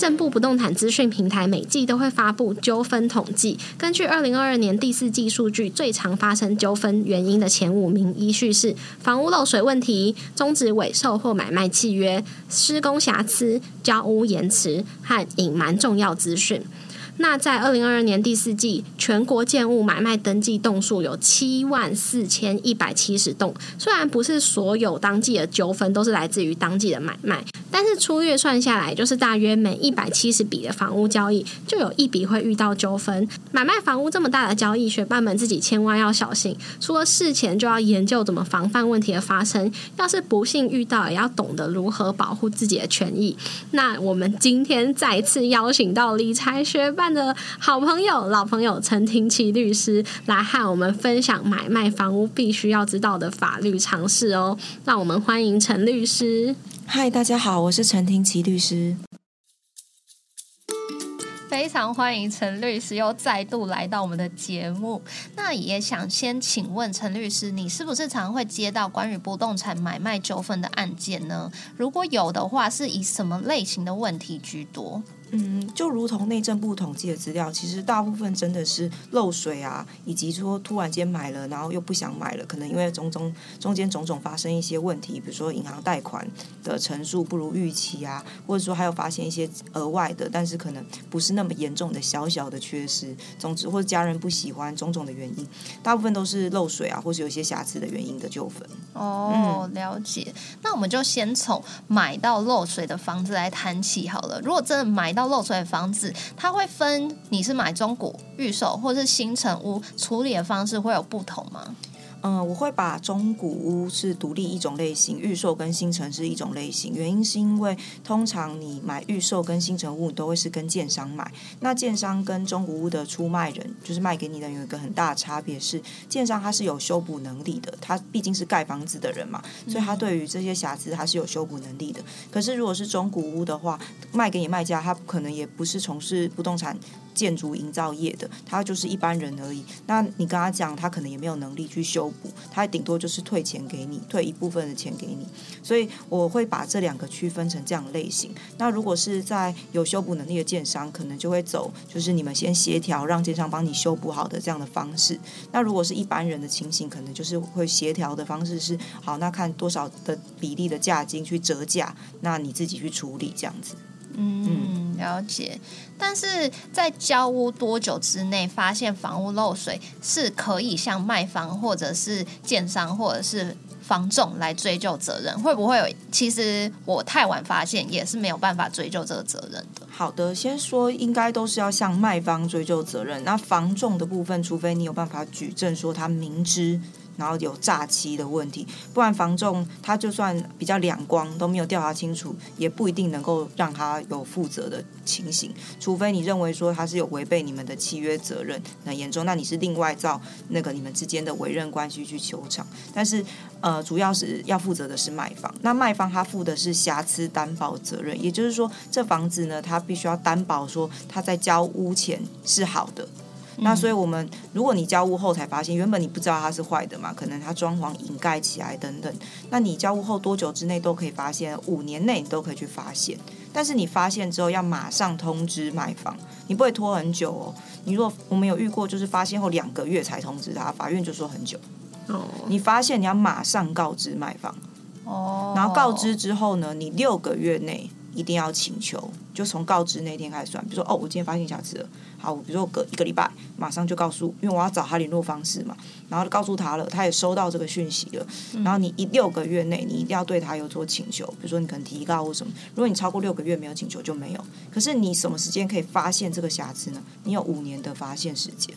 政部不动产资讯平台每季都会发布纠纷统计，根据二零二二年第四季数据，最常发生纠纷原因的前五名依序是房屋漏水问题、终止尾售或买卖契约、施工瑕疵、交屋延迟和隐瞒重要资讯。那在二零二二年第四季，全国建物买卖登记栋数有七万四千一百七十栋。虽然不是所有当季的纠纷都是来自于当季的买卖，但是粗略算下来，就是大约每一百七十笔的房屋交易，就有一笔会遇到纠纷。买卖房屋这么大的交易，学伴们自己千万要小心。除了事前就要研究怎么防范问题的发生，要是不幸遇到，也要懂得如何保护自己的权益。那我们今天再次邀请到理财学伴。的好朋友、老朋友陈廷奇律师来和我们分享买卖房屋必须要知道的法律常识哦。让我们欢迎陈律师。嗨，大家好，我是陈廷奇律师。非常欢迎陈律师又再度来到我们的节目。那也想先请问陈律师，你是不是常会接到关于不动产买卖纠纷的案件呢？如果有的话，是以什么类型的问题居多？嗯，就如同内政部统计的资料，其实大部分真的是漏水啊，以及说突然间买了，然后又不想买了，可能因为种种中间种种发生一些问题，比如说银行贷款的成数不如预期啊，或者说还有发现一些额外的，但是可能不是那么严重的小小的缺失，总之或者家人不喜欢种种的原因，大部分都是漏水啊，或是有一些瑕疵的原因的纠纷。哦，了解。那我们就先从买到漏水的房子来谈起好了。如果真的买到要漏水的房子，它会分你是买中古预售或是新成屋，处理的方式会有不同吗？嗯，我会把中古屋是独立一种类型，预售跟新城是一种类型。原因是因为通常你买预售跟新城屋都会是跟建商买，那建商跟中古屋的出卖人，就是卖给你的有一个很大的差别是，建商他是有修补能力的，他毕竟是盖房子的人嘛，所以他对于这些瑕疵他是有修补能力的。可是如果是中古屋的话，卖给你卖家，他可能也不是从事不动产。建筑营造业的，他就是一般人而已。那你跟他讲，他可能也没有能力去修补，他顶多就是退钱给你，退一部分的钱给你。所以我会把这两个区分成这样类型。那如果是在有修补能力的建商，可能就会走就是你们先协调，让建商帮你修补好的这样的方式。那如果是一般人的情形，可能就是会协调的方式是，好，那看多少的比例的价金去折价，那你自己去处理这样子。嗯，了解。但是在交屋多久之内发现房屋漏水，是可以向卖方或者是建商或者是房仲来追究责任？会不会有？其实我太晚发现也是没有办法追究这个责任的。好的，先说应该都是要向卖方追究责任。那房仲的部分，除非你有办法举证说他明知。然后有诈欺的问题，不然房仲他就算比较两光都没有调查清楚，也不一定能够让他有负责的情形。除非你认为说他是有违背你们的契约责任很严重，那你是另外照那个你们之间的委任关系去求偿。但是呃，主要是要负责的是卖方，那卖方他负的是瑕疵担保责任，也就是说这房子呢，他必须要担保说他在交屋前是好的。那所以，我们如果你交屋后才发现，原本你不知道它是坏的嘛，可能它装潢掩盖起来等等。那你交屋后多久之内都可以发现？五年内你都可以去发现。但是你发现之后要马上通知卖方，你不会拖很久哦。你如果我们有遇过，就是发现后两个月才通知他，法院就说很久。哦。你发现你要马上告知卖方。哦。然后告知之后呢，你六个月内。一定要请求，就从告知那天开始算。比如说，哦，我今天发现瑕疵了，好，我比如说隔一个礼拜，马上就告诉，因为我要找他联络方式嘛，然后告诉他了，他也收到这个讯息了。然后你一六个月内，你一定要对他有所请求，比如说你可能提告或什么。如果你超过六个月没有请求，就没有。可是你什么时间可以发现这个瑕疵呢？你有五年的发现时间。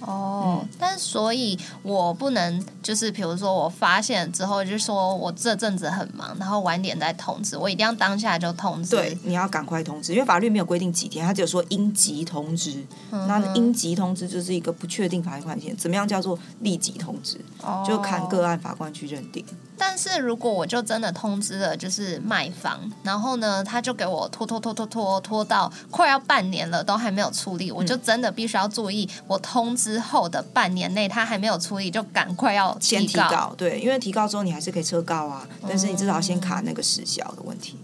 哦，但所以我不能就是，比如说我发现之后，就说我这阵子很忙，然后晚点再通知，我一定要当下就通知。对，你要赶快通知，因为法律没有规定几天，他只有说应急通知。那应急通知就是一个不确定法律关系，怎么样叫做立即通知？就看个案法官去认定。但是如果我就真的通知了，就是卖房，然后呢，他就给我拖拖拖拖拖拖到快要半年了，都还没有处理，我就真的必须要注意，我通知后的半年内他还没有处理，就赶快要先提告。对，因为提告之后你还是可以撤告啊，但是你至少要先卡那个时效的问题。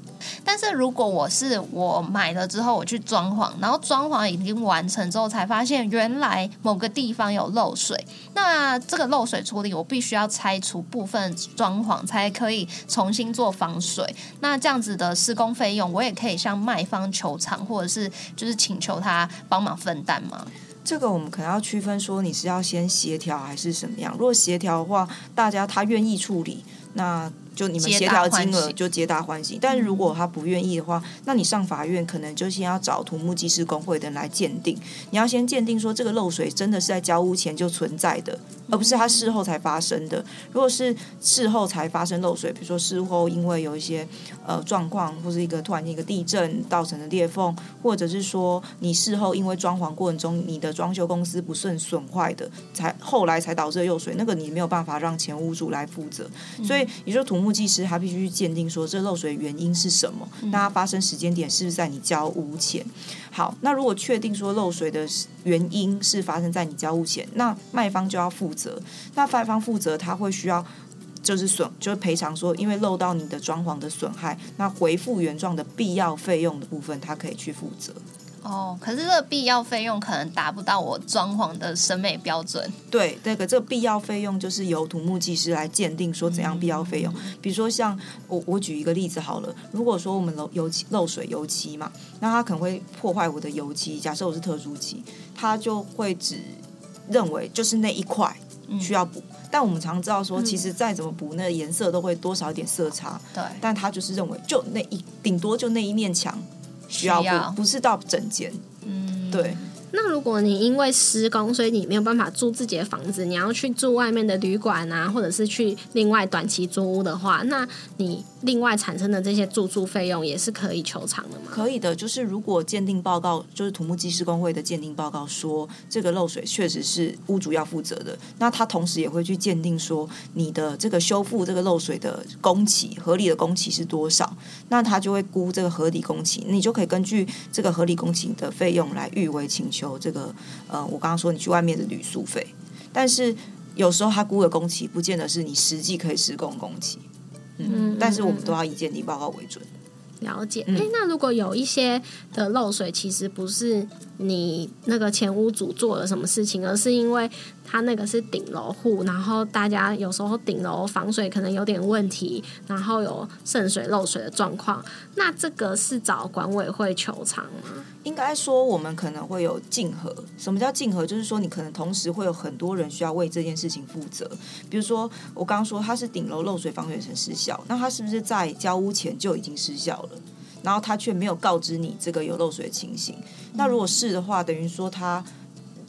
但是如果我是我买了之后我去装潢，然后装潢已经完成之后才发现原来某个地方有漏水，那这个漏水处理我必须要拆除部分装潢才可以重新做防水。那这样子的施工费用，我也可以向卖方求偿，或者是就是请求他帮忙分担吗？这个我们可能要区分说你是要先协调还是什么样。如果协调的话，大家他愿意处理，那就你们协调金额就皆大欢喜。但是如果他不愿意的话，那你上法院可能就先要找土木技师工会的人来鉴定。你要先鉴定说这个漏水真的是在交屋前就存在的，而不是他事后才发生的。如果是事后才发生漏水，比如说事后因为有一些呃状况，或是一个突然间一个地震造成的裂缝，或者是说你事后因为装潢过程中你的装修公司不慎损坏的，才后来才导致漏水，那个你没有办法让前屋主来负责。所以你说土木技师他必须去鉴定说这漏水原因是什么，那它发生时间点是不是在你交屋前？好，那如果确定说漏水的原因是发生在你交屋前，那卖方就要负责。那卖方负责，他会需要就是损，就是赔偿说，因为漏到你的装潢的损害，那回复原状的必要费用的部分，他可以去负责。哦，可是这个必要费用可能达不到我装潢的审美标准。对，那个这个必要费用就是由土木技师来鉴定说怎样必要费用。比如说像我我举一个例子好了，如果说我们漏油漆漏水油漆嘛，那它可能会破坏我的油漆。假设我是特殊漆，它就会只认为就是那一块需要补。但我们常知道说，其实再怎么补，那个颜色都会多少一点色差。对，但他就是认为就那一顶多就那一面墙需要不，不是到整间。嗯，对。那如果你因为施工，所以你没有办法住自己的房子，你要去住外面的旅馆啊，或者是去另外短期租屋的话，那你另外产生的这些住宿费用也是可以求偿的吗？可以的，就是如果鉴定报告，就是土木技师工会的鉴定报告说这个漏水确实是屋主要负责的，那他同时也会去鉴定说你的这个修复这个漏水的工期合理的工期是多少，那他就会估这个合理工期，你就可以根据这个合理工期的费用来预为请求这个呃，我刚刚说你去外面的旅宿费，但是有时候他估的工期不见得是你实际可以施工工期，嗯，但是我们都要以鉴定报告为准。了解，哎、那如果有一些的漏水，其实不是你那个前屋主做了什么事情，而是因为他那个是顶楼户，然后大家有时候顶楼防水可能有点问题，然后有渗水漏水的状况，那这个是找管委会求偿吗？应该说，我们可能会有竞合。什么叫竞合？就是说，你可能同时会有很多人需要为这件事情负责。比如说，我刚刚说它是顶楼漏水防水层失效，那它是不是在交屋前就已经失效了？然后他却没有告知你这个有漏水的情形。那如果是的话，等于说他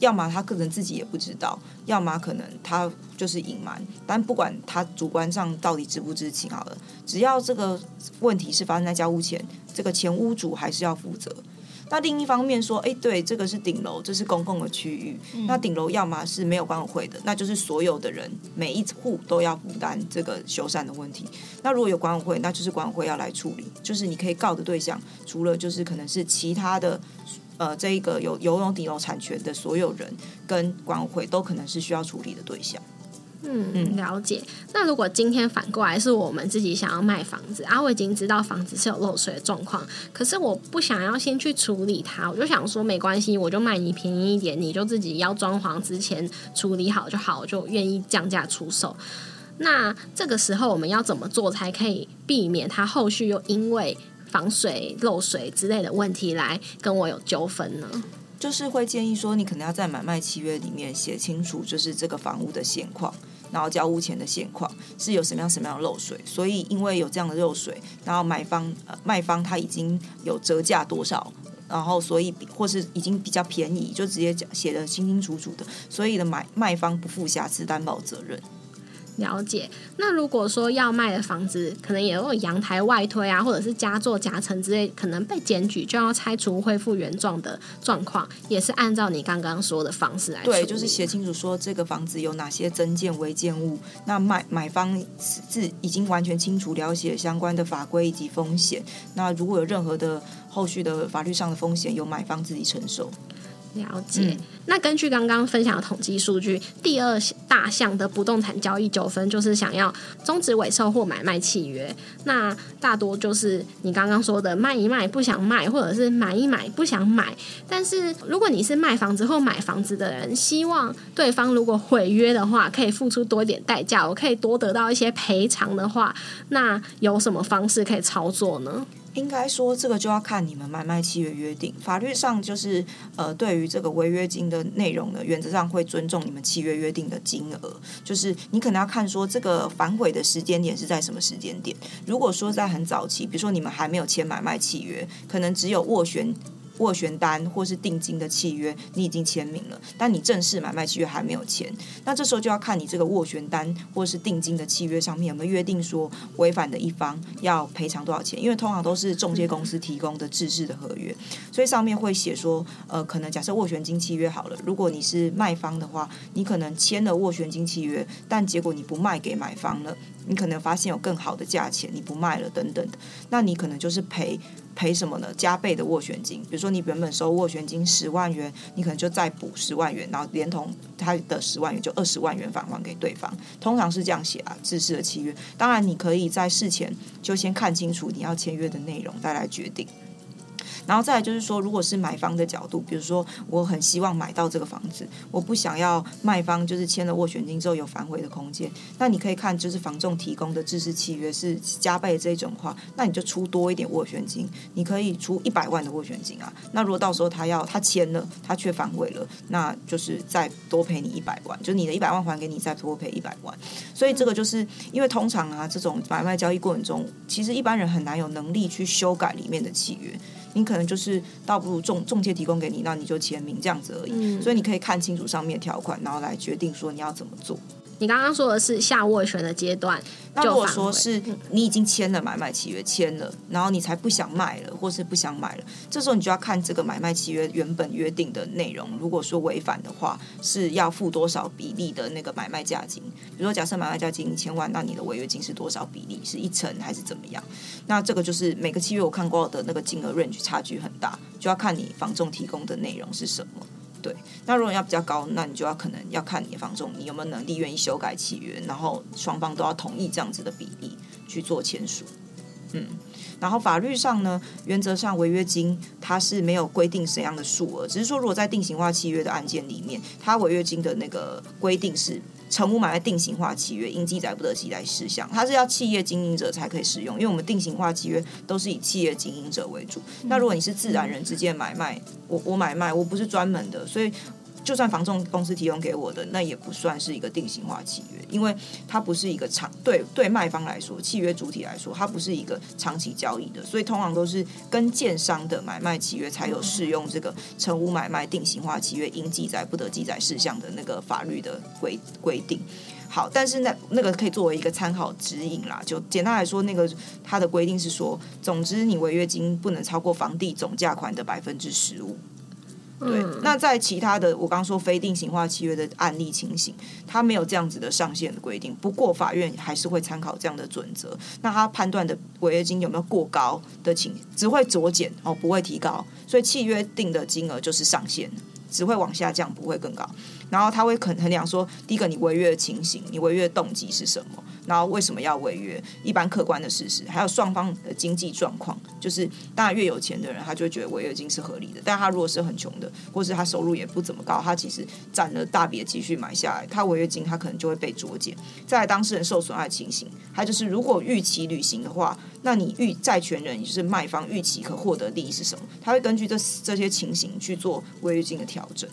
要么他个人自己也不知道，要么可能他就是隐瞒。但不管他主观上到底知不知情，好了，只要这个问题是发生在交屋前，这个前屋主还是要负责。那另一方面说，哎，对，这个是顶楼，这是公共的区域。那顶楼要么是没有管委会的，那就是所有的人每一户都要负担这个修缮的问题。那如果有管委会，那就是管委会要来处理。就是你可以告的对象，除了就是可能是其他的，呃，这一个有游泳底楼产权的所有人跟管委会，都可能是需要处理的对象。嗯，了解。那如果今天反过来是我们自己想要卖房子啊，我已经知道房子是有漏水的状况，可是我不想要先去处理它，我就想说没关系，我就卖你便宜一点，你就自己要装潢之前处理好就好，我就愿意降价出售。那这个时候我们要怎么做才可以避免它后续又因为防水漏水之类的问题来跟我有纠纷呢？就是会建议说，你可能要在买卖契约里面写清楚，就是这个房屋的现况，然后交屋前的现况是有什么样什么样的漏水。所以因为有这样的漏水，然后买方呃卖方他已经有折价多少，然后所以或是已经比较便宜，就直接写的清清楚楚的，所以的买卖方不负瑕疵担保责任。了解。那如果说要卖的房子，可能也有阳台外推啊，或者是加做夹层之类，可能被检举就要拆除恢复原状的状况，也是按照你刚刚说的方式来对，就是写清楚说这个房子有哪些增建违建物，那买买方是已经完全清楚了解相关的法规以及风险。那如果有任何的后续的法律上的风险，由买方自己承受。了解。那根据刚刚分享的统计数据，第二大项的不动产交易纠纷就是想要终止尾售或买卖契约。那大多就是你刚刚说的卖一卖不想卖，或者是买一买不想买。但是如果你是卖房子或买房子的人，希望对方如果毁约的话，可以付出多一点代价，我可以多得到一些赔偿的话，那有什么方式可以操作呢？应该说，这个就要看你们买卖契约约定。法律上就是，呃，对于这个违约金的内容呢，原则上会尊重你们契约约定的金额。就是你可能要看说，这个反悔的时间点是在什么时间点。如果说在很早期，比如说你们还没有签买卖契约，可能只有斡旋。斡旋单或是定金的契约，你已经签名了，但你正式买卖契约还没有签，那这时候就要看你这个斡旋单或是定金的契约上面有没有约定说违反的一方要赔偿多少钱，因为通常都是中介公司提供的制式的合约，所以上面会写说，呃，可能假设斡旋金契约好了，如果你是卖方的话，你可能签了斡旋金契约，但结果你不卖给买方了，你可能发现有更好的价钱，你不卖了等等的，那你可能就是赔。赔什么呢？加倍的斡旋金，比如说你原本收斡旋金十万元，你可能就再补十万元，然后连同他的十万元就二十万元返还给对方。通常是这样写啊，自式的契约。当然，你可以在事前就先看清楚你要签约的内容，再来决定。然后再来就是说，如果是买方的角度，比如说我很希望买到这个房子，我不想要卖方就是签了斡旋金之后有反悔的空间，那你可以看就是房仲提供的制式契约是加倍这种话，那你就出多一点斡旋金，你可以出一百万的斡旋金啊。那如果到时候他要他签了，他却反悔了，那就是再多赔你一百万，就你的一百万还给你，再多赔一百万。所以这个就是因为通常啊，这种买卖交易过程中，其实一般人很难有能力去修改里面的契约。你可能就是倒不如中中介提供给你，那你就签名这样子而已。所以你可以看清楚上面条款，然后来决定说你要怎么做。你刚刚说的是下斡旋的阶段，那如果说是你已经签了买卖契约，签了，然后你才不想卖了，或是不想买了，这时候你就要看这个买卖契约原本约定的内容。如果说违反的话，是要付多少比例的那个买卖价金？比如说，假设买卖价金一千万，那你的违约金是多少比例？是一成还是怎么样？那这个就是每个契约我看过的那个金额 range 差距很大，就要看你房仲提供的内容是什么。对，那如果要比较高，那你就要可能要看你的房仲，你有没有能力愿意修改契约，然后双方都要同意这样子的比例去做签署。嗯，然后法律上呢，原则上违约金它是没有规定怎样的数额，只是说如果在定型化契约的案件里面，它违约金的那个规定是。成屋买卖定型化契约应记载不得记载事项，它是要企业经营者才可以使用，因为我们定型化契约都是以企业经营者为主。那如果你是自然人之间买卖，我我买卖我不是专门的，所以。就算房仲公司提供给我的，那也不算是一个定型化契约，因为它不是一个长对对卖方来说，契约主体来说，它不是一个长期交易的，所以通常都是跟建商的买卖契约才有适用这个成屋买卖定型化契约应记载不得记载事项的那个法律的规规定。好，但是那那个可以作为一个参考指引啦。就简单来说，那个它的规定是说，总之你违约金不能超过房地总价款的百分之十五。对，那在其他的我刚说非定型化契约的案例情形，它没有这样子的上限的规定。不过法院还是会参考这样的准则。那他判断的违约金有没有过高的情，只会酌减哦，不会提高。所以契约定的金额就是上限，只会往下降，不会更高。然后他会肯衡量说，第一个你违约的情形，你违约的动机是什么？然后为什么要违约？一般客观的事实，还有双方的经济状况，就是当然越有钱的人，他就会觉得违约金是合理的。但他如果是很穷的，或是他收入也不怎么高，他其实攒了大笔的积蓄买下来，他违约金他可能就会被酌减。在当事人受损害情形，还就是如果预期履行的话，那你预债权人也就是卖方预期可获得利益是什么？他会根据这这些情形去做违约金的调整。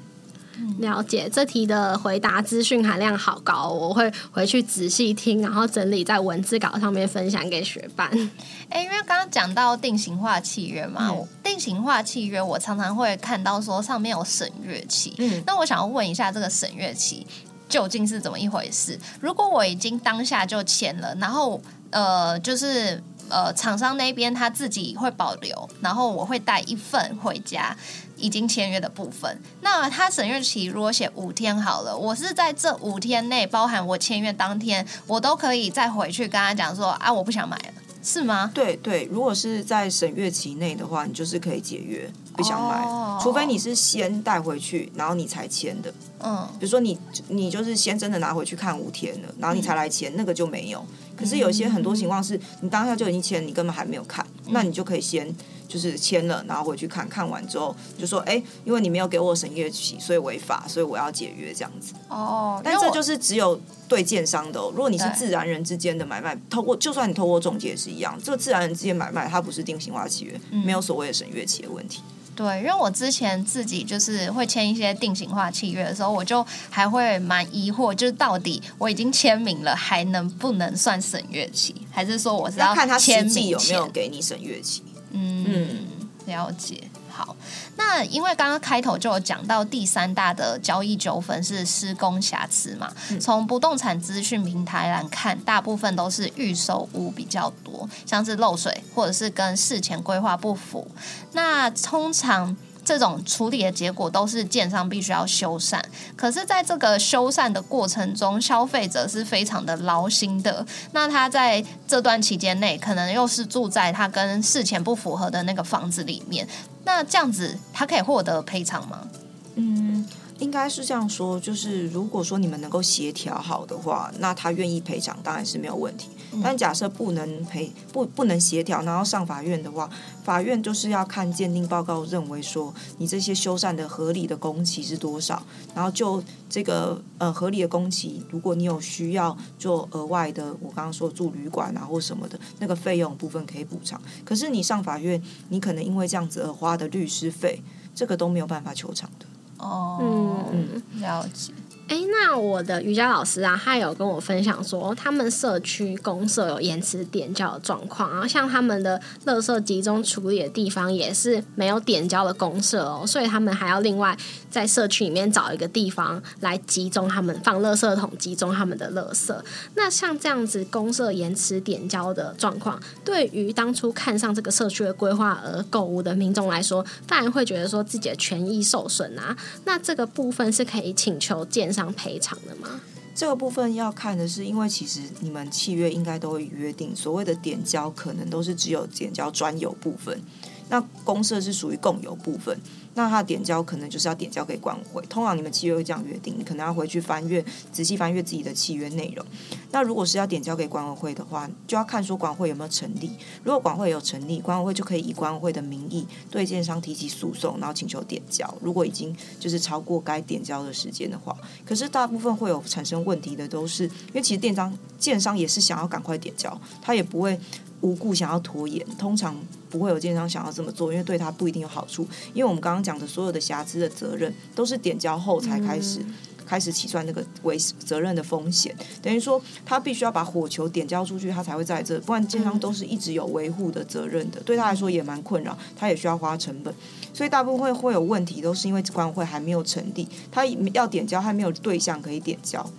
了解这题的回答资讯含量好高，我会回去仔细听，然后整理在文字稿上面分享给学伴。哎，因为刚刚讲到定型化契约嘛，定型化契约我常常会看到说上面有审阅期，嗯，那我想要问一下，这个审阅期究竟是怎么一回事。如果我已经当下就签了，然后呃，就是呃，厂商那边他自己会保留，然后我会带一份回家。已经签约的部分，那他审阅期如果写五天好了，我是在这五天内，包含我签约当天，我都可以再回去跟他讲说啊，我不想买了，是吗？对对，如果是在审阅期内的话，你就是可以解约，不想买，除非你是先带回去，然后你才签的。嗯，比如说你你就是先真的拿回去看五天了，然后你才来签，那个就没有。可是有些很多情况是你当下就已经签，你根本还没有看，那你就可以先。就是签了，然后回去看看完之后，就说哎，因为你没有给我审阅期，所以违法，所以我要解约这样子。哦，但这就是只有对建商的。如果你是自然人之间的买卖，透过就算你透过中介也是一样，这个自然人之间买卖，它不是定型化契约，没有所谓的审阅期的问题。对，因为我之前自己就是会签一些定型化契约的时候，我就还会蛮疑惑，就是到底我已经签名了，还能不能算审阅期？还是说我是要看他实际有没有给你审阅期？嗯，了解。好，那因为刚刚开头就有讲到第三大的交易纠纷是施工瑕疵嘛。从不动产资讯平台来看，大部分都是预售屋比较多，像是漏水或者是跟事前规划不符。那通常。这种处理的结果都是建商必须要修缮，可是，在这个修缮的过程中，消费者是非常的劳心的。那他在这段期间内，可能又是住在他跟事前不符合的那个房子里面，那这样子，他可以获得赔偿吗？嗯。应该是这样说，就是如果说你们能够协调好的话，那他愿意赔偿当然是没有问题。但假设不能赔不不能协调，然后上法院的话，法院就是要看鉴定报告，认为说你这些修缮的合理的工期是多少，然后就这个呃合理的工期，如果你有需要做额外的，我刚刚说住旅馆啊或什么的那个费用部分可以补偿。可是你上法院，你可能因为这样子而花的律师费，这个都没有办法求偿的。哦，嗯，了解。哎，那我的瑜伽老师啊，他有跟我分享说，他们社区公社有延迟点交的状况，然后像他们的垃圾集中处理的地方也是没有点交的公社哦，所以他们还要另外在社区里面找一个地方来集中他们放垃圾桶，集中他们的垃圾。那像这样子公社延迟点交的状况，对于当初看上这个社区的规划而购物的民众来说，当然会觉得说自己的权益受损啊。那这个部分是可以请求建商。赔偿的吗？这个部分要看的是，因为其实你们契约应该都会约定，所谓的点交可能都是只有点交专有部分，那公社是属于共有部分。那他的点交可能就是要点交给管委会，通常你们契约会这样约定，你可能要回去翻阅仔细翻阅自己的契约内容。那如果是要点交给管委会的话，就要看说管委会有没有成立。如果管委会有成立，管委会就可以以管委会的名义对建商提起诉讼，然后请求点交。如果已经就是超过该点交的时间的话，可是大部分会有产生问题的，都是因为其实店商建商也是想要赶快点交，他也不会。无故想要拖延，通常不会有建商想要这么做，因为对他不一定有好处。因为我们刚刚讲的所有的瑕疵的责任，都是点交后才开始开始起算那个为责任的风险。等于说，他必须要把火球点交出去，他才会在这，不然建商都是一直有维护的责任的，对他来说也蛮困扰，他也需要花成本。所以大部分会有问题，都是因为管委会还没有成立，他要点交还没有对象可以点交。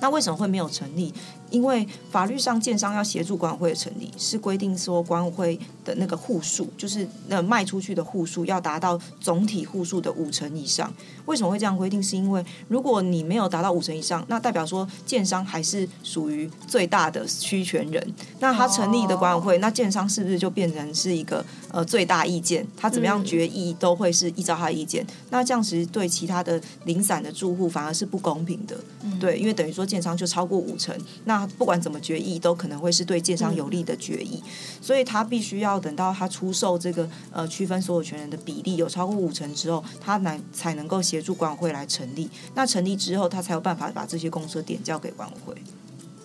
那为什么会没有成立？因为法律上，建商要协助管委会的成立，是规定说管委会的那个户数，就是那卖出去的户数要达到总体户数的五成以上。为什么会这样规定？是因为如果你没有达到五成以上，那代表说建商还是属于最大的区权人。那他成立的管委会，那建商是不是就变成是一个呃最大意见？他怎么样决议都会是依照他的意见。那这样其实对其他的零散的住户反而是不公平的。对，因为等于说建商就超过五成，那他不管怎么决议，都可能会是对建商有利的决议，所以他必须要等到他出售这个呃区分所有权人的比例有超过五成之后，他来才能够协助管委会来成立。那成立之后，他才有办法把这些公司点交给管委会。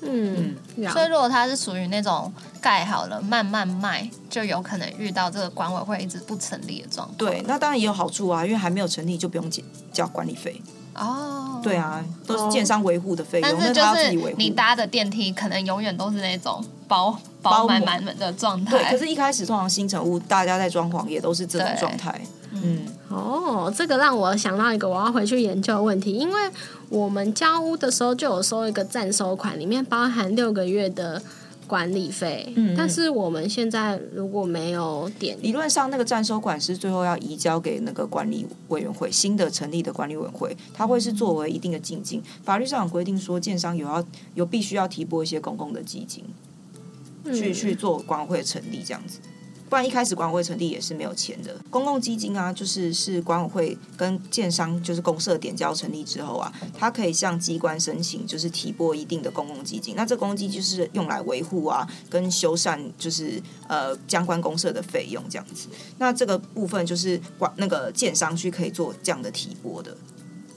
嗯，所以如果它是属于那种盖好了慢慢卖，就有可能遇到这个管委会一直不成立的状况。对，那当然也有好处啊，因为还没有成立就不用交交管理费。哦，对啊，都是建商维护的费用，但是就是你搭的电梯可能永远都是那种包包满满的状态。对，可是一开始通常新城屋大家在装潢也都是这种状态。嗯，哦，这个让我想到一个我要回去研究的问题，因为我们交屋的时候就有收一个暂收款，里面包含六个月的。管理费，嗯，但是我们现在如果没有点，理论上那个暂收款是最后要移交给那个管理委员会，新的成立的管理委员会，它会是作为一定的进境。法律上有规定说，建商有要有必须要提拨一些公共的基金，去去做管委会成立这样子。不然一开始管委会成立也是没有钱的。公共基金啊，就是是管委会跟建商就是公社点交成立之后啊，它可以向机关申请，就是提拨一定的公共基金。那这公共基金就是用来维护啊，跟修缮就是呃相关公社的费用这样子。那这个部分就是管那个建商去可以做这样的提拨的。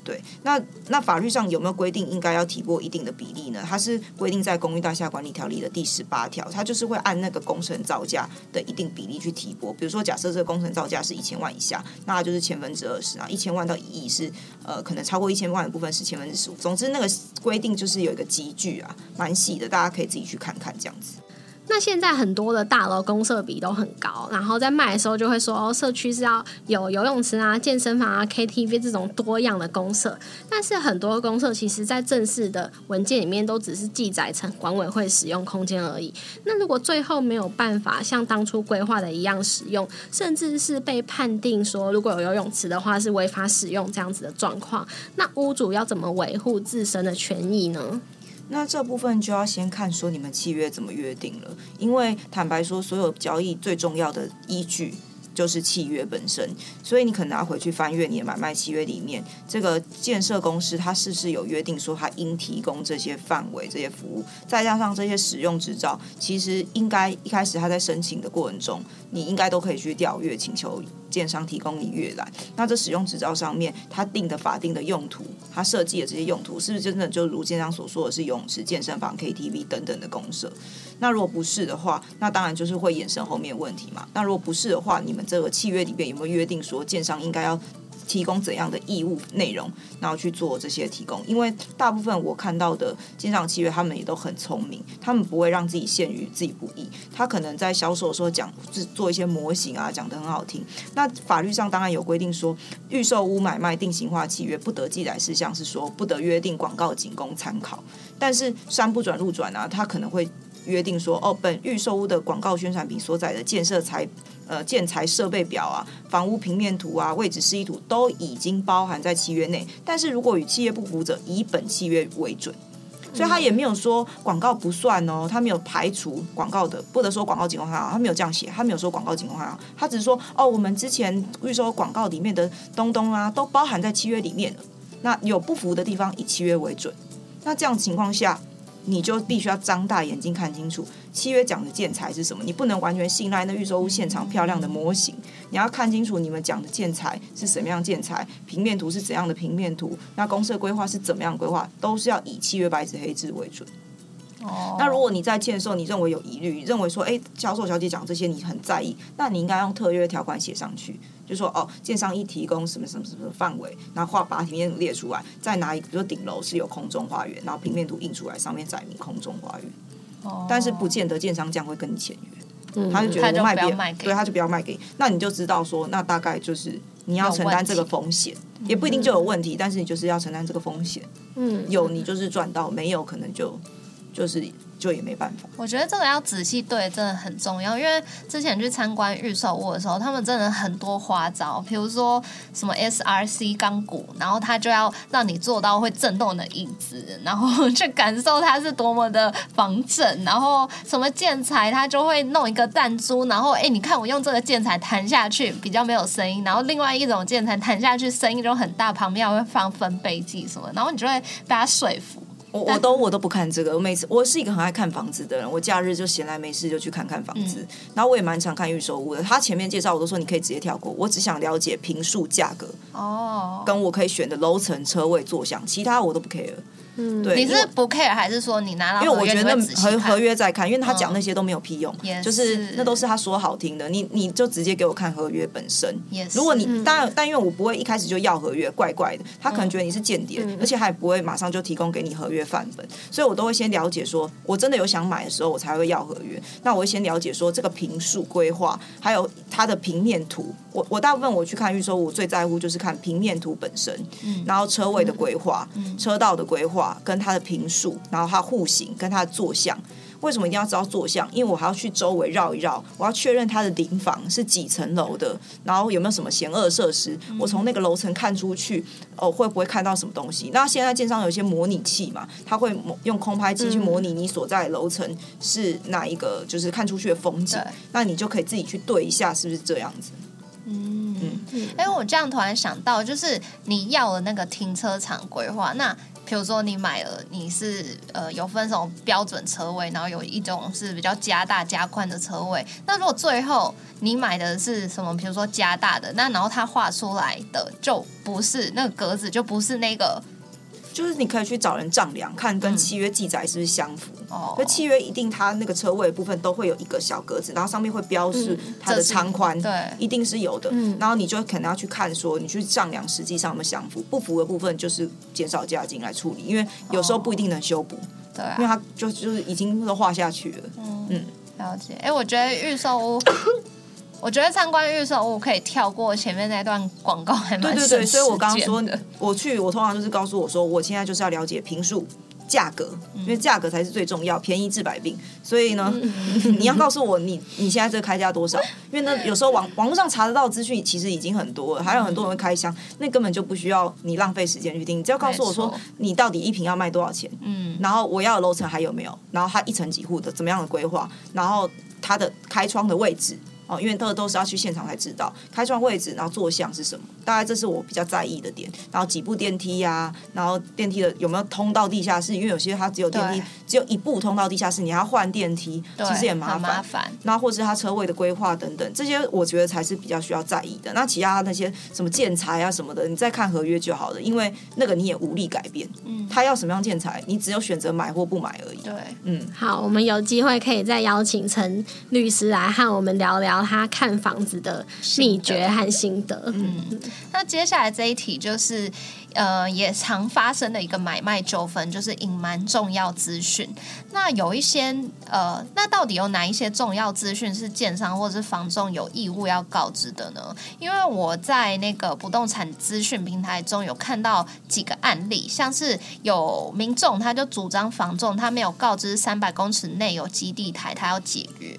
对，那那法律上有没有规定应该要提拨一定的比例呢？它是规定在《公寓大厦管理条例》的第十八条，它就是会按那个工程造价的一定比例去提拨。比如说，假设这个工程造价是一千万以下，那就是千分之二十啊；一千万到一亿是呃，可能超过一千万的部分是千分之十五。总之，那个规定就是有一个集聚啊，蛮细的，大家可以自己去看看这样子。那现在很多的大楼公设比都很高，然后在卖的时候就会说，哦，社区是要有游泳池啊、健身房啊、KTV 这种多样的公设。但是很多公设其实在正式的文件里面都只是记载成管委会使用空间而已。那如果最后没有办法像当初规划的一样使用，甚至是被判定说如果有游泳池的话是违法使用这样子的状况，那屋主要怎么维护自身的权益呢？那这部分就要先看说你们契约怎么约定了，因为坦白说，所有交易最重要的依据就是契约本身，所以你可能要回去翻阅你的买卖契约里面，这个建设公司它是不是有约定说它应提供这些范围、这些服务，再加上这些使用执照，其实应该一开始他在申请的过程中，你应该都可以去调阅请求。建商提供你阅览，那这使用执照上面他定的法定的用途，他设计的这些用途，是不是真的就如建商所说的是泳池、健身房、KTV 等等的公设？那如果不是的话，那当然就是会衍生后面问题嘛。那如果不是的话，你们这个契约里面有没有约定说建商应该要？提供怎样的义务内容，然后去做这些提供？因为大部分我看到的建商契约，他们也都很聪明，他们不会让自己陷于自己不义。他可能在销售的时候讲，是做一些模型啊，讲的很好听。那法律上当然有规定说，预售屋买卖定型化契约不得记载事项是说，不得约定广告仅供参考。但是山不转路转啊，他可能会约定说，哦，本预售屋的广告宣传品所载的建设材。呃，建材设备表啊，房屋平面图啊，位置示意图都已经包含在契约内。但是如果与契约不符者，以本契约为准。所以他也没有说广告不算哦，他没有排除广告的，不得说广告情况下，他没有这样写，他没有说广告情况下，他只是说哦，我们之前预售广告里面的东东啊，都包含在契约里面了。那有不符的地方，以契约为准。那这样情况下。你就必须要张大眼睛看清楚契约讲的建材是什么，你不能完全信赖那预售屋现场漂亮的模型，你要看清楚你们讲的建材是什么样建材，平面图是怎样的平面图，那公社规划是怎么样规划，都是要以契约白纸黑字为准。那如果你在签售，你认为有疑虑，认为说，哎，销售小姐讲这些你很在意，那你应该用特约条款写上去，就说哦，建商一提供什么什么什么范围，然后画把平面图列出来，再拿一个，比如顶楼是有空中花园，然后平面图印出来，上面载明空中花园。哦。但是不见得建商这样会跟你签约，他就觉得我卖别，对，他就不要卖给你，那你就知道说，那大概就是你要承担这个风险，也不一定就有问题，但是你就是要承担这个风险。嗯。有你就是赚到，没有可能就。就是就也没办法。我觉得这个要仔细对，真的很重要。因为之前去参观预售屋的时候，他们真的很多花招，比如说什么 SRC 钢骨，然后他就要让你坐到会震动的椅子，然后 去感受它是多么的防震。然后什么建材，他就会弄一个弹珠，然后哎，你看我用这个建材弹下去比较没有声音，然后另外一种建材弹下去声音就很大，旁边还会放分贝计什么，然后你就会被他说服。我我都我都不看这个，我每次我是一个很爱看房子的人，我假日就闲来没事就去看看房子，然后我也蛮常看预售屋的。他前面介绍我都说你可以直接跳过，我只想了解平数价格哦，跟我可以选的楼层、车位、坐向，其他我都不 care。嗯，对，你是不 care 还是说你拿到因为我觉得合合约在看，因为他讲嗯那些都没有屁用，也就是是那都是他说好听的，你你就直接给我看合约本身。也是如果你嗯。当然，但因为我不会一开始就要合约，怪怪的，他可能觉得你是间谍，嗯。而且还不会马上就提供给你合约范本，所以我都会先了解说，我真的有想买的时候，我才会要合约。那我会先了解说这个平数规划，还有它的平面图。我我大部分我去看预售，我最在乎就是看平面图本身，嗯然后车位的规划、嗯车道的规划跟它的平数，然后它户型跟它的坐向。为什么一定要知道坐向？因为我还要去周围绕一绕，我要确认它的邻房是几层楼的，然后有没有什么险恶设施。嗯我从那个楼层看出去，哦，会不会看到什么东西？那现在建商有一些模拟器嘛，它会模用空拍机去模拟你所在的楼层是哪一个，就是看出去的风景对。那你就可以自己去对一下，是不是这样子？嗯，哎、我这样突然想到，就是你要的那个停车场规划，那比如说你买了，你是呃有分什么标准车位，然后有一种是比较加大加宽的车位。那如果最后你买的是什么，比如说加大的，那然后它画出来的就不是那个格子，就不是那个就是你可以去找人丈量，看跟契约记载是不是相符。哦那、，契约一定它那个车位部分都会有一个小格子，然后上面会标示它的长宽，对一定是有的。嗯然后你就可能要去看说，你去丈量实际上有没有相符，不符的部分就是减少价金来处理，因为有时候不一定能修补，对啊因为它就就是已经都画下去了。嗯了解。哎、我觉得预售屋。我觉得参观预售屋可以跳过前面那段广告，还蛮对对对，所以我刚刚说的，我去，我通常就是告诉我说，我现在就是要了解评述。价格，嗯因为价格才是最重要，便宜治百病。所以呢，嗯 你要告诉我你你现在这个开价多少？因为呢，有时候网网络上查得到的资讯其实已经很多了，还有很多人会开箱，那根本就不需要你浪费时间去听。你只要告诉我说你到底一瓶要卖多少钱，嗯，然后我要的楼层还有没有，然后它一层几户的怎么样的规划，然后它的开窗的位置。哦，因为都都是要去现场才知道开窗位置，然后坐向是什么，大概这是我比较在意的点。然后几部电梯呀、然后电梯的有没有通到地下室，因为有些它只有电梯只有一步通到地下室，你还要换电梯，对其实也很麻烦。麻烦。然后或是它车位的规划等等，这些我觉得才是比较需要在意的。那其他那些什么建材啊什么的，你再看合约就好了，因为那个你也无力改变。嗯，他要什么样建材，你只有选择买或不买而已。对，嗯，好，我们有机会可以再邀请陈律师来和我们聊聊他看房子的秘诀和心得。嗯，那接下来这一题就是，呃，也常发生的一个买卖纠纷，就是隐瞒重要资讯。那有一些，呃，那到底有哪一些重要资讯是建商或者是房仲有义务要告知的呢？因为我在那个不动产资讯平台中有看到几个案例，像是有民众他就主张房仲他没有告知三百公尺内有基地台，他要解约。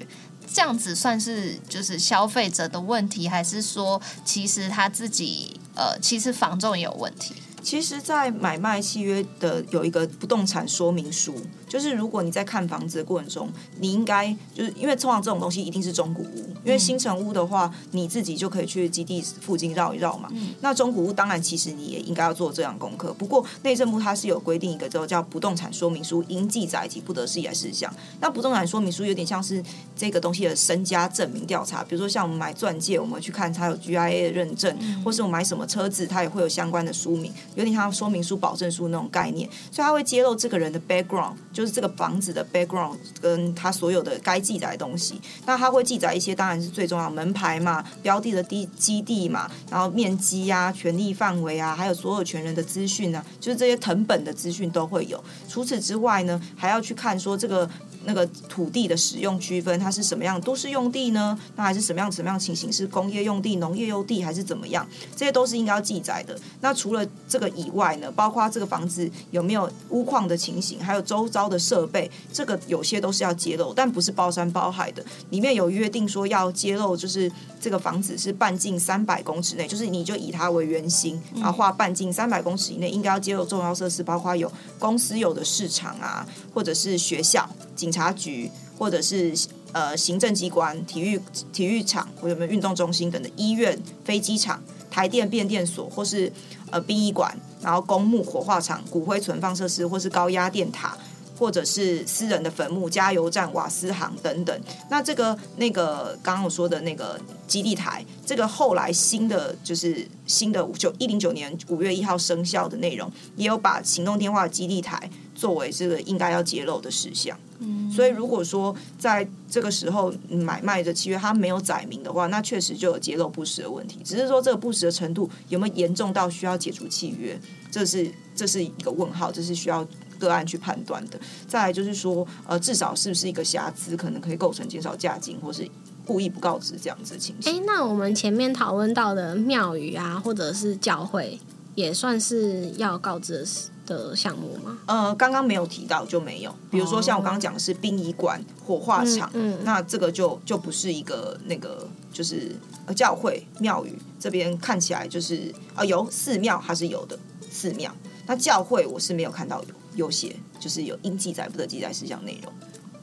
这样子算是就是消费者的问题，还是说其实他自己呃，其实房仲也有问题？其实，在买卖契约的有一个不动产说明书，就是如果你在看房子的过程中，你应该就是因为通常这种东西一定是中古屋，因为新城屋的话，你自己就可以去基地附近绕一绕嘛。那中古屋当然其实你也应该要做这样功课，不过内政部它是有规定一个叫叫不动产说明书应记载及不得释疑的事项。那不动产说明书有点像是这个东西的身家证明调查，比如说像我们买钻戒，我们去看它有 GIA 的认证，或是我买什么车子，它也会有相关的书名，有点像说明书、保证书那种概念，所以它会揭露这个人的 background，就是这个房子的 background 跟它所有的该记载的东西。那它会记载一些，当然是最重要门牌嘛，标的的地基地嘛，然后面积啊、权利范围啊，还有所有权人的资讯啊，就是这些藤本的资讯都会有。除此之外呢，还要去看说这个。那个土地的使用区分，它是什么样？都市用地呢？那还是什么样什么样情形？是工业用地、农业用地，还是怎么样？这些都是应该要记载的。那除了这个以外呢，包括这个房子有没有屋况的情形，还有周遭的设备，这个有些都是要揭露，但不是包山包海的。里面有约定说要揭露，就是这个房子是半径三百公尺内，就是你就以它为圆心，然后画半径三百公尺以内，应该要揭露重要设施，包括有公司有的市场啊，或者是学校、警察局，或者是呃行政机关、体育体育场或者有没有运动中心等的医院、飞机场、台电变电所，或是呃殡仪馆，然后公墓、火化场、骨灰存放设施，或是高压电塔。或者是私人的坟墓、加油站、瓦斯行等等。那这个那个刚刚我说的那个基地台，这个后来新的就是新的九一零九年五月一号生效的内容，也有把行动电话基地台作为这个应该要揭露的事项。嗯，所以如果说在这个时候买卖的契约它没有载明的话，那确实就有揭露不实的问题。只是说这个不实的程度有没有严重到需要解除契约，这是这是一个问号，这是需要个案去判断的。再来就是说，呃，至少是不是一个瑕疵，可能可以构成减少价金或是故意不告知这样子的情形。哎，那我们前面讨论到的庙宇啊，或者是教会，也算是要告知的的项目吗？呃，刚刚没有提到就没有，比如说像我刚刚讲的是殡仪馆、火化场，嗯嗯那这个就就不是一个那个就是呃教会庙宇这边看起来就是呃有寺庙还是有的寺庙，那教会我是没有看到有有写就是有应记载不得记载事项内容。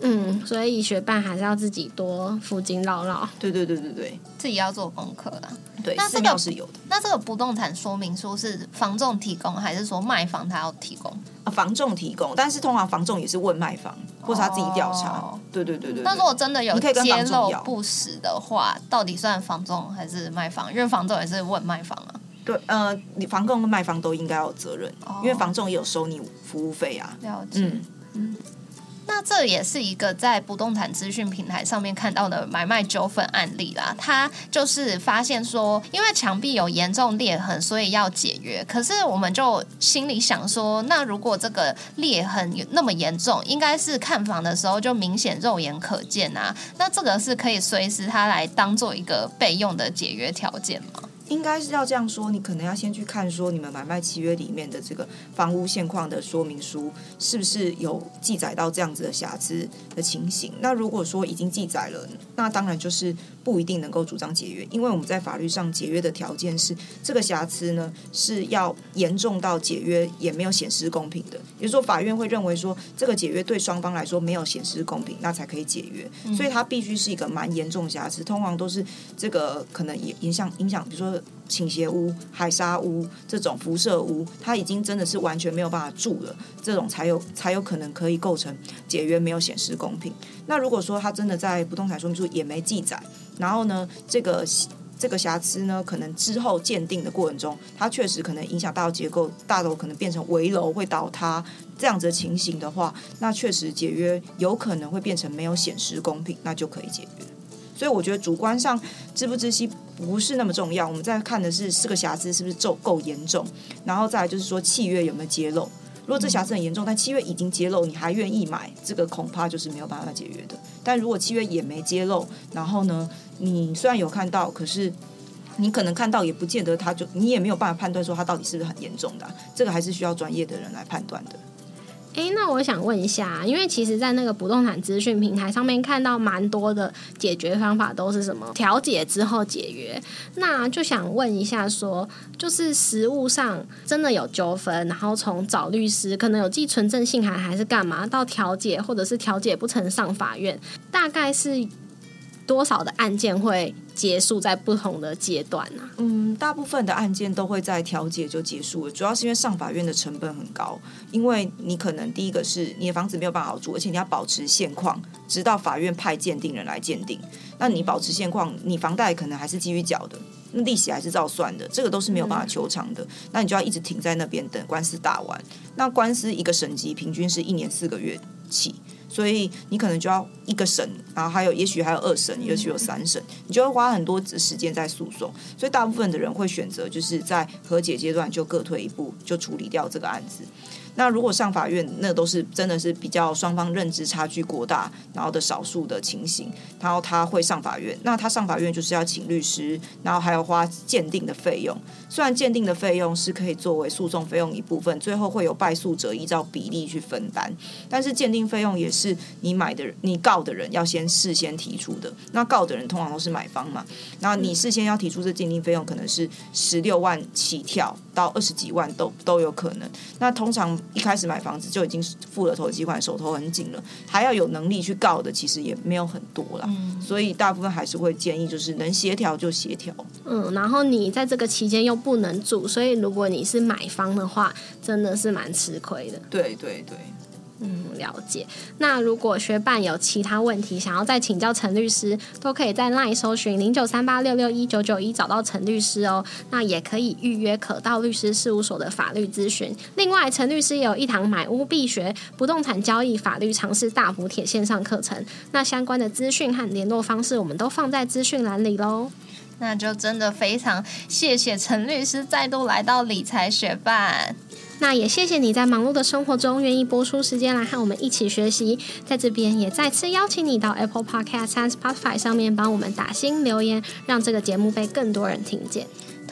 嗯，所以学伴还是要自己多附近绕绕。对对对对对自己要做功课啦。对，寺那这个是有的那这个不动产说明书是房仲提供，还是说卖房他要提供？啊，房仲提供，但是通常房仲也是问卖方或是他自己调查。哦对对对对对。那如果真的有揭露不实的话，到底算房仲还是卖房？因为房仲也是问卖房啊。对，呃，你房仲跟卖方都应该要有责任，哦因为房仲也有收你服务费啊。了解。嗯，那这也是一个在不动产资讯平台上面看到的买卖纠纷案例啦。他就是发现说，因为墙壁有严重裂痕，所以要解约。可是我们就心里想说，那如果这个裂痕有那么严重，应该是看房的时候就明显肉眼可见啊。那这个是可以随时他来当做一个备用的解约条件吗？应该是要这样说，你可能要先去看说你们买卖契约里面的这个房屋现况的说明书是不是有记载到这样子的瑕疵的情形。那如果说已经记载了，那当然就是不一定能够主张解约，因为我们在法律上解约的条件是这个瑕疵呢是要严重到解约也没有显示公平的，也就是说法院会认为说这个解约对双方来说没有显示公平，那才可以解约。所以它必须是一个蛮严重瑕疵，通常都是这个可能也影响影响，比如说倾斜屋、海沙屋这种辐射屋，它已经真的是完全没有办法住了，这种才有才有可能可以构成解约没有显示公平。那如果说它真的在不动产说明书也没记载，然后呢，这个这个瑕疵呢，可能之后鉴定的过程中，它确实可能影响到结构，大楼可能变成围楼会倒塌这样子的情形的话，那确实解约有可能会变成没有显示公平，那就可以解约。所以我觉得主观上知不知悉不是那么重要，我们在看的是这个瑕疵是不是够够严重，然后再来就是说契约有没有揭露。如果这瑕疵很严重，但契约已经揭露，你还愿意买，这个恐怕就是没有办法解约的。但如果契约也没揭露，然后呢，你虽然有看到，可是你可能看到也不见得，他就你也没有办法判断说它到底是不是很严重的、这个还是需要专业的人来判断的。诶，那我想问一下，因为其实，在那个不动产资讯平台上面看到蛮多的解决方法，都是什么调解之后解约。那就想问一下说就是实物上真的有纠纷，然后从找律师，可能有寄存证信函还是干嘛，到调解或者是调解不成上法院，大概是多少的案件会结束在不同的阶段呢、嗯，大部分的案件都会在调解就结束了，主要是因为上法院的成本很高，因为你可能第一个是你的房子没有办法好住，而且你要保持现况，直到法院派鉴定人来鉴定。那你保持现况，你房贷可能还是继续缴的，那利息还是照算的，这个都是没有办法求偿的。那你就要一直停在那边等官司打完。那官司一个审级平均是一年四个月起。所以你可能就要一个审，然后还有也许还有二审，也许有三审，你就会花很多时间在诉讼。所以大部分的人会选择就是在和解阶段就各退一步，就处理掉这个案子。那如果上法院，那都是真的是比较双方认知差距过大，然后的少数的情形，然后他会上法院。那他上法院就是要请律师，然后还要花鉴定的费用。虽然鉴定的费用是可以作为诉讼费用一部分，最后会有败诉者依照比例去分担，但是鉴定费用也是你买的人、你告的人要先事先提出的。那告的人通常都是买方嘛，那你事先要提出这鉴定费用，可能是十六万起跳到二十几万都都有可能。那通常一开始买房子就已经付了头期款，手头很紧了，还要有能力去告的，其实也没有很多啦。所以大部分还是会建议，就是能协调就协调。嗯，然后你在这个期间又不能住，所以如果你是买方的话，真的是蛮吃亏的。对对对。嗯，了解。那如果学伴有其他问题想要再请教陈律师，都可以在 LINE 搜寻零九三八六六一九九一找到陈律师哦。那也可以预约可到律师事务所的法律咨询。另外，陈律师有一堂买屋必学不动产交易法律常识大补帖线上课程。那相关的资讯和联络方式，我们都放在资讯栏里喽。那就真的非常谢谢陈律师再度来到理财学办。那也谢谢你在忙碌的生活中愿意播出时间来和我们一起学习，在这边也再次邀请你到 Apple Podcast 和 Spotify 上面帮我们打新留言，让这个节目被更多人听见。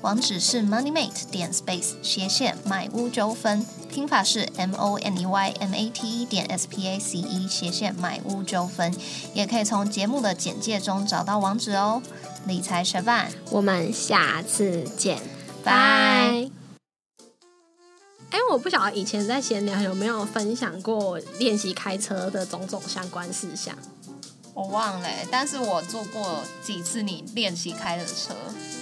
网址是 moneymate 点 space 斜线买屋纠纷，拼法是 m o n e y m a t e 点 s p a c e 斜线买屋纠纷，也可以从节目的简介中找到网址哦。理财学办，我们下次见，拜。哎，我不晓得以前在闲聊有没有分享过练习开车的种种相关事项。我忘了，但是我坐过几次你练习开的车。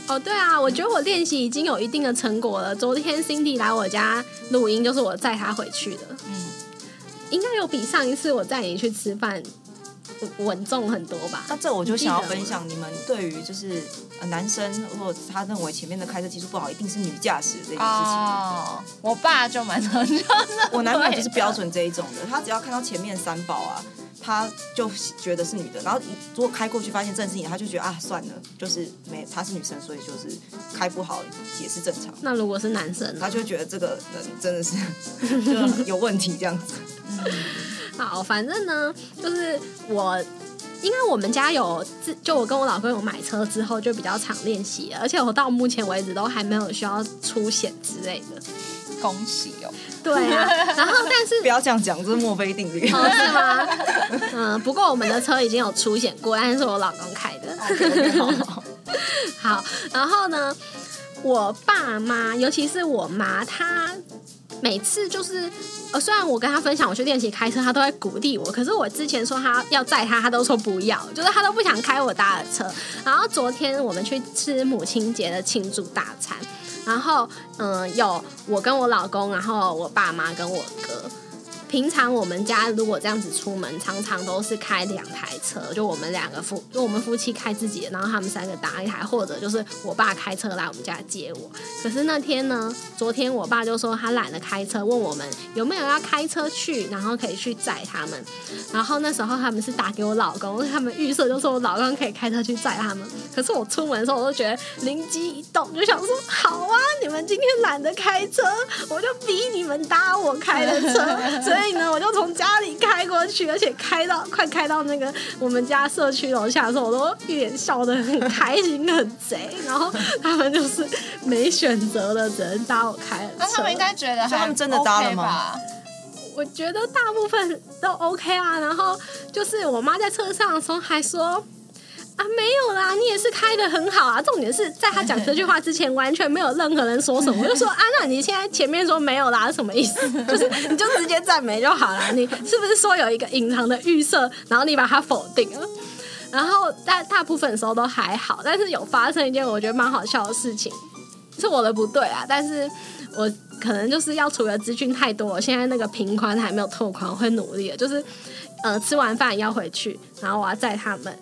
哦，对啊，我觉得我练习已经有一定的成果了。昨天 Cindy 来我家录音，就是我载她回去的。嗯，应该有比上一次我载你去吃饭稳重很多吧？那这我就想要分享你们对于就是男生如果他认为前面的开车技术不好，一定是女驾驶这件事情。哦，我爸就蛮常这我男朋友就是标准这一种的，他只要看到前面三宝啊。他就觉得是女的，然后如果开过去发现正是你，他就觉得啊算了，就是没她是女生，所以就是开不好也是正常。那如果是男生，他就觉得这个人真的是 有问题这样子。好，反正呢，就是我，因为我们家有自，就我跟我老公有买车之后，就比较常练习，而且我到目前为止都还没有需要出险之类的。恭喜哦！对啊，然后 但是不要这样讲，这是墨菲定律，是吗？嗯，不过我们的车已经有出险过，但是我老公开的。好，然后呢，我爸妈，尤其是我妈，她每次就是呃，虽然我跟他分享我去练习开车，他都会鼓励我，可是我之前说他要载他，他都说不要，就是他都不想开我搭的车。然后昨天我们去吃母亲节的庆祝大餐。然后，嗯，有我跟我老公，然后我爸妈跟我哥。平常我们家如果这样子出门，常常都是开两台车，就我们两个夫，就我们夫妻开自己的，然后他们三个搭一台，或者就是我爸开车来我们家接我。可是那天呢，昨天我爸就说他懒得开车，问我们有没有要开车去，然后可以去载他们。然后那时候他们是打给我老公，他们预设就说我老公可以开车去载他们。可是我出门的时候，我都觉得灵机一动，就想说好啊，你们今天懒得开车，我就逼你们搭我开的车。所以呢，我就从家里开过去，而且开到快开到那个我们家社区楼下的时候，我都一脸笑得很开心，很贼。然后他们就是没选择的，只能搭我开的车。那他们应该觉得他们真的搭了吗？我觉得大部分都 OK 啊。然后就是我妈在车上的时候还说。啊，没有啦，你也是开的很好啊。重点是在他讲这句话之前，完全没有任何人说什么。我就说啊，那你现在前面说没有啦，什么意思？就是你就直接赞美就好了。你是不是说有一个隐藏的预设，然后你把它否定了？然后大大部分时候都还好，但是有发生一件我觉得蛮好笑的事情，是我的不对啊。但是我可能就是要处理的资讯太多，我现在那个平宽还没有拓宽，会努力的。就是呃，吃完饭要回去，然后我要载他们。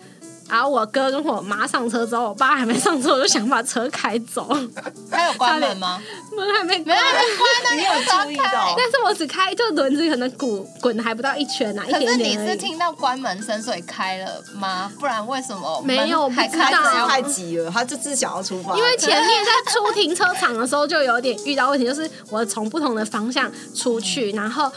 然后我哥跟我妈上车之后，我爸还没上车，我就想把车开走。他有关门吗？门还没，没有关呢。你有注意到？但是我只开，就轮子可能滚滚还不到一圈啊，一点点。可是你是听到关门声所以开了吗？不然为什么没有？还开太急了，他就是想要出发。因为前面在出停车场的时候就有点遇到问题，就是我从不同的方向出去，然后。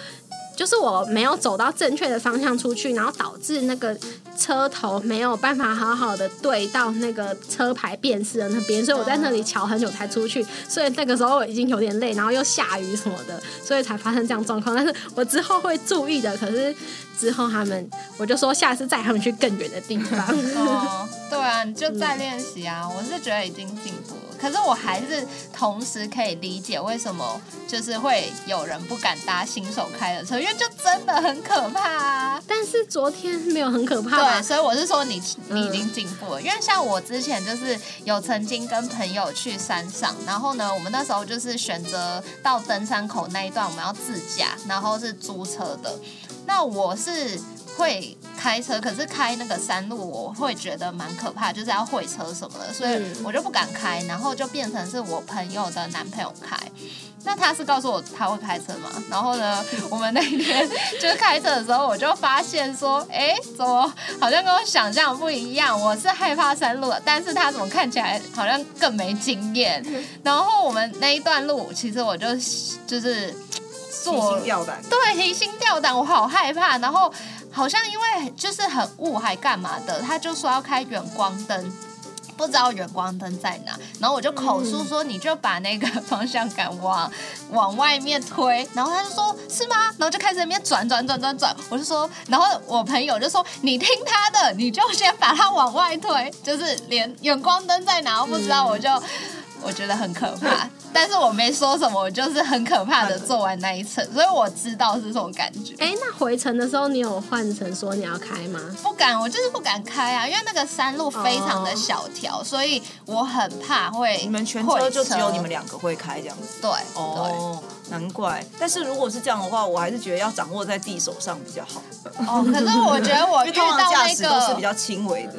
就是我没有走到正确的方向出去，然后导致那个车头没有办法好好的对到那个车牌辨识的那边，所以我在那里瞧很久才出去。所以那个时候已经有点累，然后又下雨什么的，所以才发生这样状况。但是我之后会注意的。可是之后他们，我就说下次载他们去更远的地方。哦，对啊，你就再练习啊！我是觉得已经进步了。可是我还是同时可以理解为什么就是会有人不敢搭新手开的车，因为就真的很可怕啊。但是昨天没有很可怕，对，所以我是说你你已经进步了。因为像我之前就是有曾经跟朋友去山上，然后呢，我们那时候就是选择到登山口那一段我们要自驾，然后是租车的。那我是。会开车，可是开那个山路我会觉得蛮可怕，就是要会车什么的，所以我就不敢开，然后就变成是我朋友的男朋友开。那他是告诉我他会开车嘛？然后呢，我们那天就是开车的时候，我就发现说，哎，怎么好像跟我想象不一样？我是害怕山路，但是他怎么看起来好像更没经验？然后我们那一段路，其实我就就是提心吊胆，对，提心吊胆，我好害怕，然后。好像因为就是很雾还干嘛的，他就说要开远光灯，不知道远光灯在哪，然后我就口述说你就把那个方向感往往外面推，然后他就说是吗？然后就开始那边转转转转转，我就说，然后我朋友就说你听他的，你就先把它往外推，就是连远光灯在哪都不知道，我就。我觉得很可怕，但是我没说什么，我就是很可怕的做完那一层，所以我知道是什么感觉。哎，那回程的时候你有换成说你要开吗？不敢，我就是不敢开啊，因为那个山路非常的小条，所以我很怕会。你们全车就只有你们两个会开这样子？对，哦，难怪。但是如果是这样的话，我还是觉得要掌握在地手上比较好。哦，可是我觉得我遇到那个都是比较轻微的，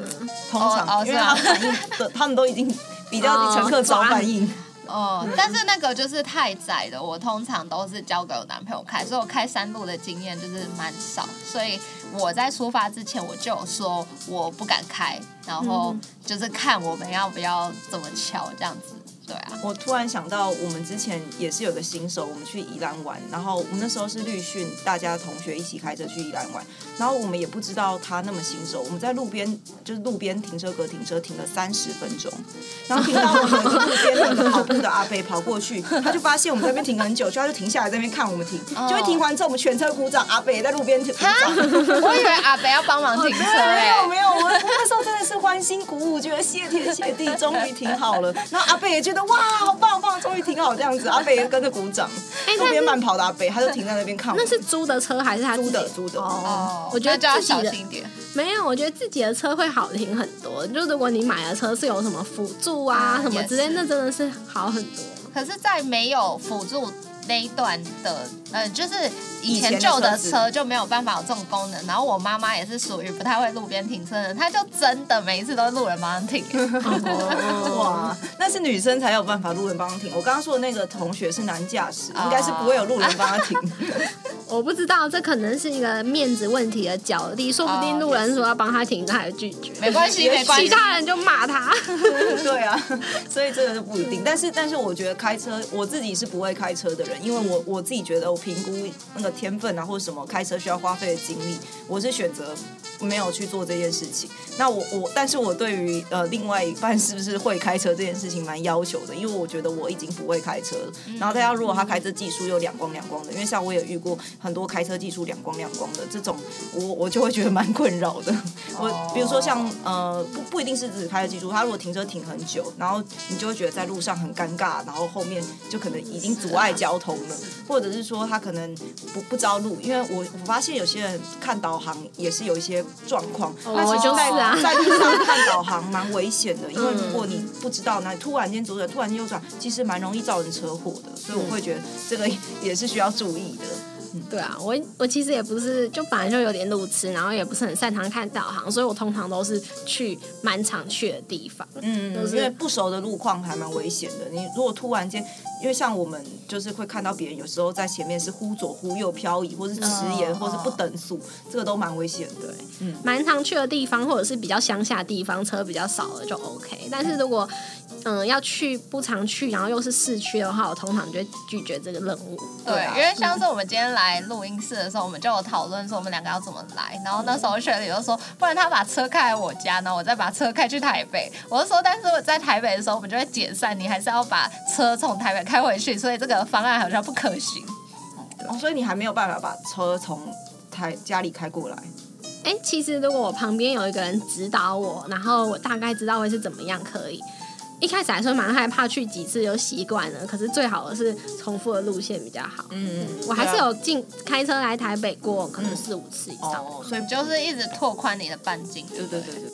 通常因为他反应的，他们都已经。比较乘客早反应哦，但是那个就是太窄了，我通常都是交给我男朋友开，所以我开山路的经验就是蛮少，所以我在出发之前我就说我不敢开，然后就是看我们要不要怎么敲这样子。对啊，我突然想到，我们之前也是有个新手，我们去宜兰玩，然后我们那时候是绿训，大家同学一起开车去宜兰玩，然后我们也不知道他那么新手，我们在路边就是路边停车格停车停了三十分钟，然后听到我们路边的跑步的阿贝跑过去，他就发现我们在那边停很久，就他就停下来在那边看我们停，就会停完之后我们全车鼓掌，阿飞在路边停。我以为阿贝要帮忙停车，没有没有，我们那时候真的是欢欣鼓舞，觉得谢天谢地，终于停好了，然后阿贝也觉得。哇，好棒好棒，终于停好这样子。阿北也跟着鼓掌。路边慢跑的阿北，他就停在那边看。那是租的车还是他租的？租的。哦，我觉得自己的没有，我觉得自己的车会好停很多。就如果你买的车是有什么辅助啊什么之类，那真的是好很多。可是，在没有辅助。那一段的，嗯，就是以前旧的车就没有办法有这种功能。然后我妈妈也是属于不太会路边停车的，她就真的每一次都是路人帮她停。哇，那是女生才有办法路人帮她停。我刚刚说的那个同学是男驾驶，应该是不会有路人帮他停。我不知道，这可能是一个面子问题的角力，说不定路人说要帮他停，他还拒绝。没关系，没关系，其他人就骂他。对啊，所以这个就不一定。但是，但是我觉得开车，我自己是不会开车的人。因为我我自己觉得，我评估那个天分啊，或者什么开车需要花费的精力，我是选择没有去做这件事情。那我我，但是我对于呃另外一半是不是会开车这件事情蛮要求的，因为我觉得我已经不会开车了。然后大家如果他开车技术又两光两光的，因为像我也遇过很多开车技术两光两光的这种，我我就会觉得蛮困扰的。我比如说像呃不不一定是只开车技术，他如果停车停很久，然后你就会觉得在路上很尴尬，然后后面就可能已经阻碍交通。了，或者是说他可能不不招路，因为我我发现有些人看导航也是有一些状况，但是在在路上看导航蛮危险的，因为如果你不知道那突然间左转，突然间右转，其实蛮容易造成车祸的，所以我会觉得这个也是需要注意的。对啊，我我其实也不是，就本来就有点路痴，然后也不是很擅长看导航，所以我通常都是去蛮常去的地方。嗯，因为不熟的路况还蛮危险的。你如果突然间，因为像我们就是会看到别人有时候在前面是忽左忽右漂移，或是迟延，或是不等速，这个都蛮危险的。嗯，蛮常去的地方，或者是比较乡下地方，车比较少了就 OK。但是如果嗯要去不常去，然后又是市区的话，我通常就会拒绝这个任务。对，对啊因为像是我们今天来录音室的时候，我们就有讨论说我们两个要怎么来。然后那时候雪里就说，不然他把车开来我家，然后我再把车开去台北。我就说，但是我在台北的时候，我们就会解散，你还是要把车从台北开回去，所以这个方案好像不可行。哦，所以你还没有办法把车从台家里开过来。哎、其实如果我旁边有一个人指导我，然后我大概知道会是怎么样，可以。一开始还是蛮害怕，去几次就习惯了。可是最好的是重复的路线比较好。嗯，我还是有进开车来台北过，可能四五次以上。哦，所以就是一直拓宽你的半径。对对对对。